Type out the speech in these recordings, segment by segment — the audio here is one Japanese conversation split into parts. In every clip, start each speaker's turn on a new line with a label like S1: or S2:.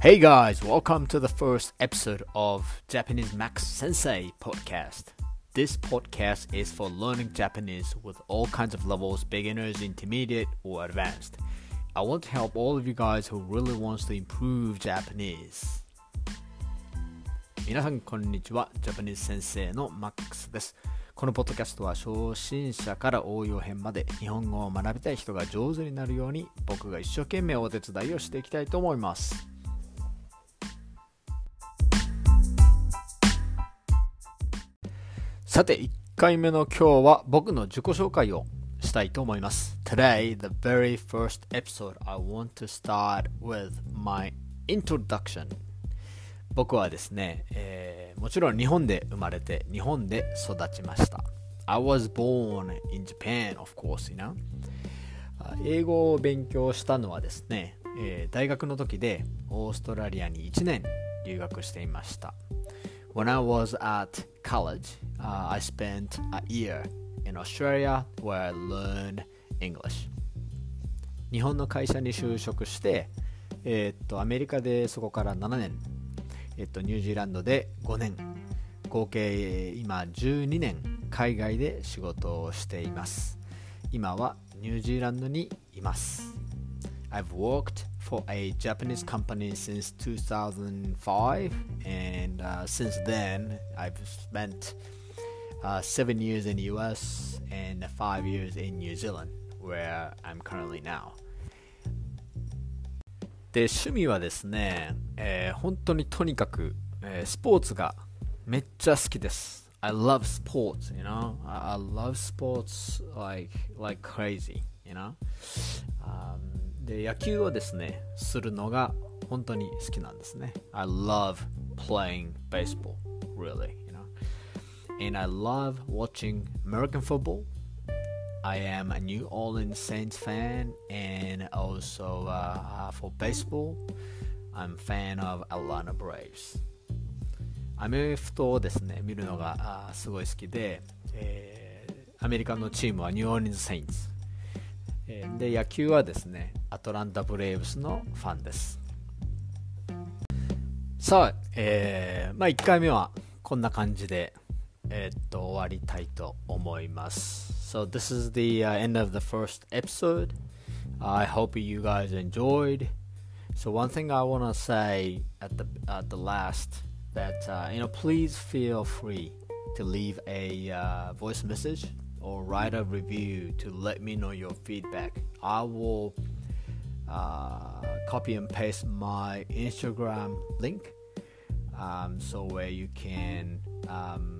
S1: Hey guys, welcome to the first episode of Japanese Max Sensei podcast. This podcast is for learning Japanese with all kinds of levels beginners, intermediate, or advanced. I want to help all of you guys who really wants to improve Japanese. 皆さんこんにちは、ジャパニーズ先生のマックスです。このポッドキャストは初心者から応用編まで日本語を学びたい人が上手になるように僕が一生懸命お手伝いをしていきたいと思います。 さて、1回目の今日は僕の自己紹介をしたいと思います。Today, the very first episode, I want to start with my introduction. 僕はですね、えー、もちろん日本で生まれて日本で育ちました。I was born in Japan, of course, you know. 英語を勉強したのはですね、えー、大学の時でオーストラリアに1年留学していました。When I was at college, uh, I spent a year in Australia where I learned English. 日本の会社に就職して、えー、っとアメリカでそこから7年、えー、っとニュージーランドで5年、合計今12年海外で仕事をしています。今はニュージーランドにいます。I've worked for a Japanese company since 2005, and uh, since then, I've spent uh, seven years in the US and five years in New Zealand, where I'm currently now. で趣味はですね、えー、本当にとにかく、えー、スポーツがめっちゃ好きです。I love sports, you know. I, I love sports like like crazy, you know. Um, で野球をですねするのが本当に好きなんですね I love playing baseball really and I love watching American football I am a New Orleans Saints fan and also uh, for baseball I'm fan of Atlanta Braves アメフトをですね見るのがすごい好きで、えー、アメリカのチームはニューオーリンズ・セインツで野球はですねアトランタ・ブレーブスのファンですさあ、えー、まあ1回目はこんな感じでえー、っと終わりたいと思います So this is the、uh, end of the first episode I hope you guys enjoyed So one thing I want to say at the at the last that uh, you know please feel free to leave a uh, voice message or write a review to let me know your feedback. I will uh, copy and paste my Instagram link um, so where you can um, uh, uh,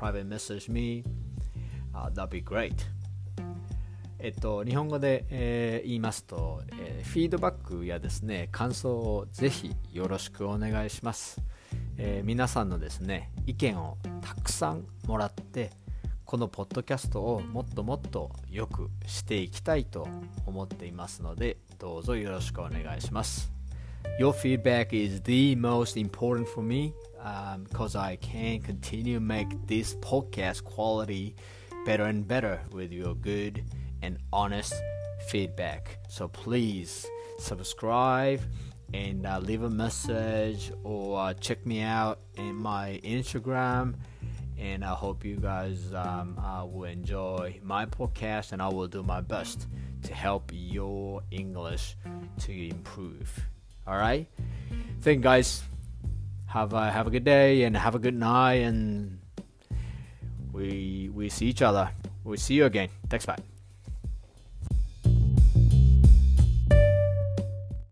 S1: private message me. Uh, that'd be great. えっと、日本語で、えー、言いますと、えー、フィードバックやですね、感想をぜひよろしくお願いします。えー、皆さんのですね、意見をたくさんもらって、このポッドキャストをもっともっとよくしていきたいと思っていますのでどうぞよろしくお願いします Your feedback is the most important for me um, because I can continue make this podcast quality better and better with your good and honest feedback. So please subscribe and uh, leave a message or uh, check me out in my Instagram and I hope you guys um, uh, will enjoy my podcast, and I will do my best to help your English to improve. All right, thank you guys. Have a have a good day and have a good night, and we we see each other. We see you again. Thanks, bye.